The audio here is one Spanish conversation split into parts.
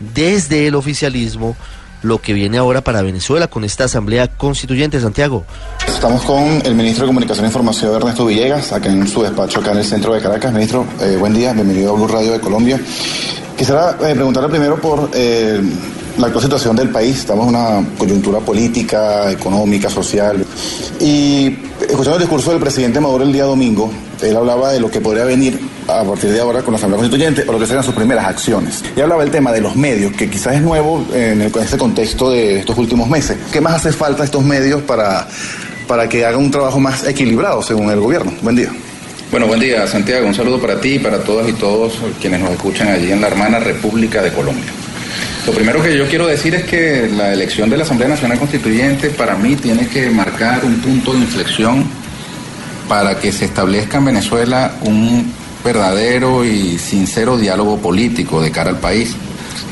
desde el oficialismo lo que viene ahora para Venezuela con esta asamblea constituyente, Santiago. Estamos con el ministro de Comunicación e Información, Ernesto Villegas, acá en su despacho, acá en el centro de Caracas. Ministro, eh, buen día, bienvenido a Blue Radio de Colombia. Quisiera eh, preguntarle primero por eh, la actual situación del país. Estamos en una coyuntura política, económica, social. Y escuchando el discurso del presidente Maduro el día domingo, él hablaba de lo que podría venir a partir de ahora con la Asamblea Constituyente o lo que serán sus primeras acciones. Y hablaba del tema de los medios, que quizás es nuevo en, el, en este contexto de estos últimos meses. ¿Qué más hace falta a estos medios para, para que hagan un trabajo más equilibrado según el gobierno? Buen día. Bueno, buen día, Santiago. Un saludo para ti y para todas y todos quienes nos escuchan allí en la hermana República de Colombia. Lo primero que yo quiero decir es que la elección de la Asamblea Nacional Constituyente para mí tiene que marcar un punto de inflexión para que se establezca en Venezuela un verdadero y sincero diálogo político de cara al país.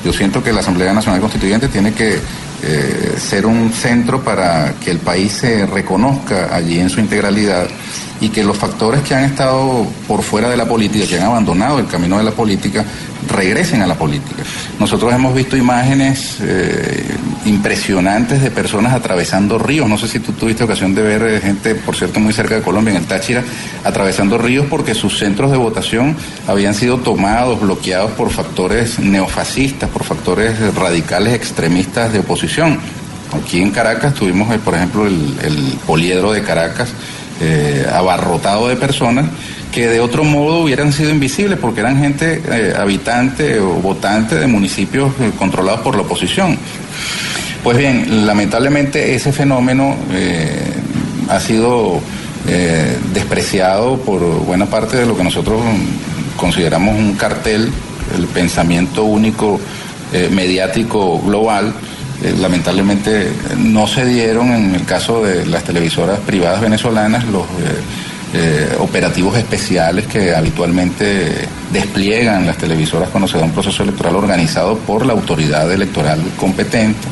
Yo siento que la Asamblea Nacional Constituyente tiene que eh, ser un centro para que el país se reconozca allí en su integralidad y que los factores que han estado por fuera de la política, que han abandonado el camino de la política, regresen a la política. Nosotros hemos visto imágenes eh, impresionantes de personas atravesando ríos. No sé si tú tuviste ocasión de ver eh, gente, por cierto, muy cerca de Colombia, en el Táchira, atravesando ríos porque sus centros de votación habían sido tomados, bloqueados por factores neofascistas, por factores radicales extremistas de oposición. Aquí en Caracas tuvimos, eh, por ejemplo, el, el poliedro de Caracas, eh, abarrotado de personas que de otro modo hubieran sido invisibles porque eran gente eh, habitante o votante de municipios eh, controlados por la oposición. Pues bien, lamentablemente ese fenómeno ha sido despreciado por buena parte de lo que nosotros consideramos un cartel, el pensamiento único mediático global eh, lamentablemente no se dieron en el caso de las televisoras privadas venezolanas los eh, eh, operativos especiales que habitualmente despliegan las televisoras cuando se da un proceso electoral organizado por la autoridad electoral competente.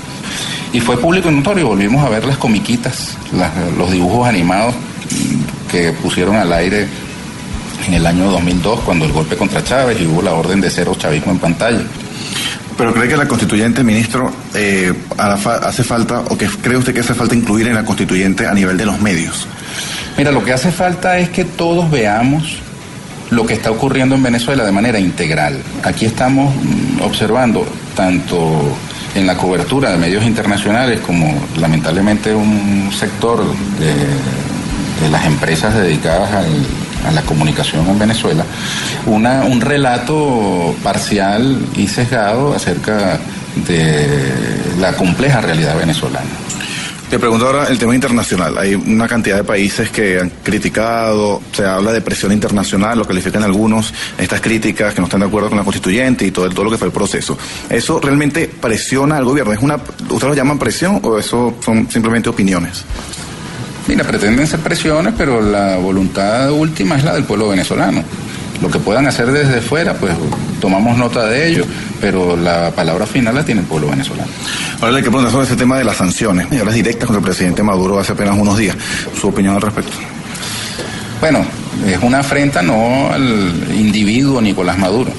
Y fue público y notorio, volvimos a ver las comiquitas, los dibujos animados que pusieron al aire en el año 2002 cuando el golpe contra Chávez y hubo la orden de cero chavismo en pantalla. Pero cree que la constituyente, ministro, eh, hace falta, o que cree usted que hace falta incluir en la constituyente a nivel de los medios. Mira, lo que hace falta es que todos veamos lo que está ocurriendo en Venezuela de manera integral. Aquí estamos mm, observando tanto en la cobertura de medios internacionales como lamentablemente un sector de, de las empresas dedicadas al a la comunicación en Venezuela, una, un relato parcial y sesgado acerca de la compleja realidad venezolana. Te pregunto ahora el tema internacional. Hay una cantidad de países que han criticado, se habla de presión internacional, lo califican algunos, estas críticas que no están de acuerdo con la constituyente y todo, todo lo que fue el proceso. ¿Eso realmente presiona al gobierno? ¿Es una, ¿Ustedes lo llaman presión o eso son simplemente opiniones? Mira, pretenden ser presiones, pero la voluntad última es la del pueblo venezolano. Lo que puedan hacer desde fuera, pues tomamos nota de ello, pero la palabra final la tiene el pueblo venezolano. Ahora le que preguntar sobre ese tema de las sanciones y hablas directas con el presidente Maduro hace apenas unos días. ¿Su opinión al respecto? Bueno, es una afrenta no al individuo Nicolás Maduro,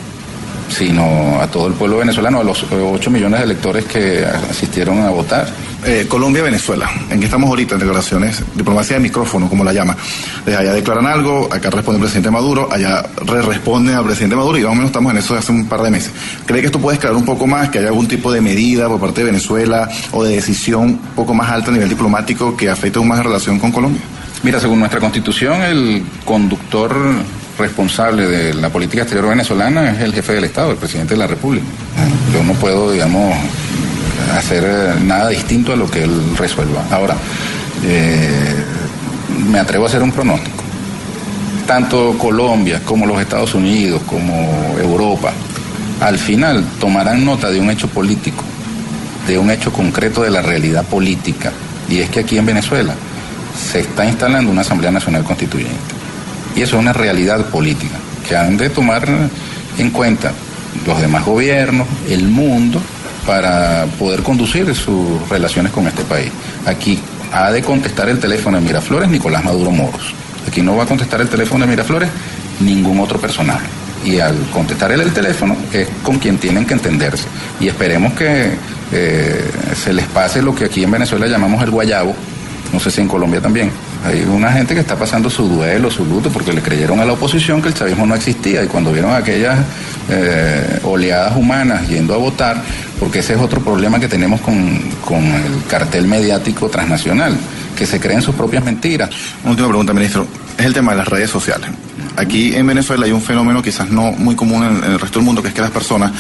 sino a todo el pueblo venezolano, a los 8 millones de electores que asistieron a votar. Eh, Colombia-Venezuela, ¿en qué estamos ahorita en declaraciones? Diplomacia de micrófono, como la llama. Allá declaran algo, acá responde el presidente Maduro, allá re responde al presidente Maduro y más o menos estamos en eso hace un par de meses. ¿Cree que esto puede escalar un poco más, que haya algún tipo de medida por parte de Venezuela o de decisión un poco más alta a nivel diplomático que afecte aún más la relación con Colombia? Mira, según nuestra constitución, el conductor responsable de la política exterior venezolana es el jefe del Estado, el presidente de la República. Yo no puedo, digamos, hacer eh, nada distinto a lo que él resuelva. Ahora, eh, me atrevo a hacer un pronóstico. tanto Colombia como los Estados Unidos, como Europa, al final tomarán nota de un hecho político, de un hecho concreto de la realidad política. Y es que aquí en Venezuela se está instalando una Asamblea Nacional Constituyente. Y eso es una realidad política que han de tomar en cuenta los demás gobiernos, el mundo, para poder conducir sus relaciones con este país. Aquí ha de contestar el teléfono de Miraflores Nicolás Maduro Moros. Aquí no va a contestar el teléfono de Miraflores ningún otro personaje. Y al contestar el teléfono es con quien tienen que entenderse. Y esperemos que eh, se les pase lo que aquí en Venezuela llamamos el guayabo, no sé si en Colombia también. Hay una gente que está pasando su duelo, su luto, porque le creyeron a la oposición que el chavismo no existía y cuando vieron aquellas eh, oleadas humanas yendo a votar, porque ese es otro problema que tenemos con, con el cartel mediático transnacional, que se creen sus propias mentiras. Una última pregunta, ministro. Es el tema de las redes sociales. Aquí en Venezuela hay un fenómeno quizás no muy común en, en el resto del mundo, que es que las personas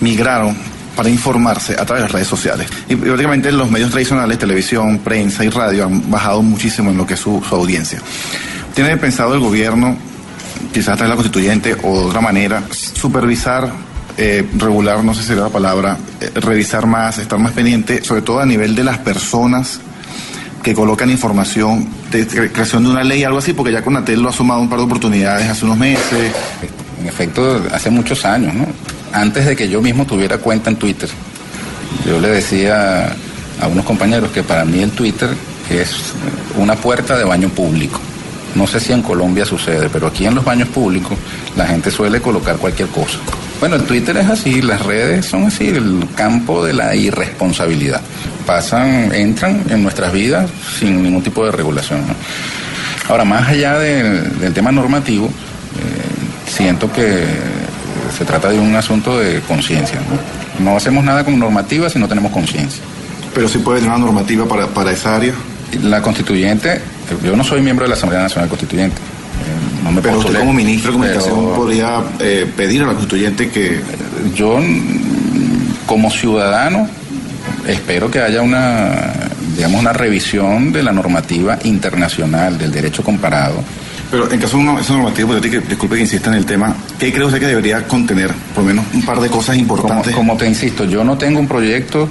migraron para informarse a través de las redes sociales. Y prácticamente los medios tradicionales, televisión, prensa y radio han bajado muchísimo en lo que es su, audiencia. ¿Tiene pensado el gobierno, quizás a través de la constituyente o de otra manera, supervisar, eh, regular, no sé si sería la palabra, eh, revisar más, estar más pendiente, sobre todo a nivel de las personas que colocan información creación de una ley, algo así, porque ya Conatel lo ha sumado un par de oportunidades hace unos meses. En efecto, hace muchos años, ¿no? Antes de que yo mismo tuviera cuenta en Twitter, yo le decía a unos compañeros que para mí el Twitter es una puerta de baño público. No sé si en Colombia sucede, pero aquí en los baños públicos la gente suele colocar cualquier cosa. Bueno, el Twitter es así, las redes son así, el campo de la irresponsabilidad. Pasan, entran en nuestras vidas sin ningún tipo de regulación. Ahora, más allá del, del tema normativo, eh, siento que se trata de un asunto de conciencia. ¿no? no hacemos nada con normativa si no tenemos conciencia. Pero sí puede tener una normativa para, para esa área. La constituyente, yo no soy miembro de la Asamblea Nacional Constituyente. eh, No me Pero usted postulé, como ministro de comunicación pero podría eh, pedir a la constituyente que Yo, mm, como ciudadano, espero que haya una, digamos, una revisión de la normativa internacional del derecho comparado. Pero en caso de una, esa normativa hipotética, disculpe que insista en el tema, ¿qué cree usted que debería contener? Por lo menos un par de cosas importantes. como te insisto, yo no tengo un proyecto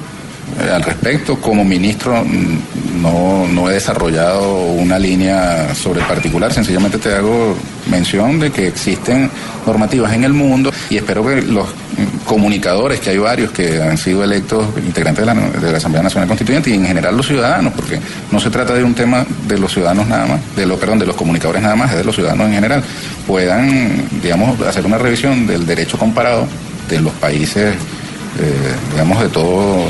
eh, al respecto. Como ministro mm, no, no he desarrollado una línea sobre particular. Sencillamente te hago mención de que existen normativas en el mundo y espero que los comunicadores, que hay varios que han sido electos integrantes de la, de la Asamblea Nacional Constituyente y en general los ciudadanos, porque no se trata de un tema de los ciudadanos nada más, de lo, perdón, de los comunicadores nada más, es de los ciudadanos en general, puedan, digamos, hacer una revisión del derecho comparado de los países, eh, digamos, de todo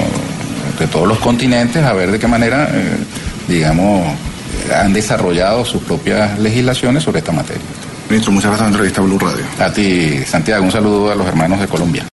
de todos los continentes a ver de qué manera, eh, digamos, han desarrollado sus propias legislaciones sobre esta materia. Ministro, muchas gracias por la entrevista a Blue Radio. A ti, Santiago, un saludo a los hermanos de Colombia.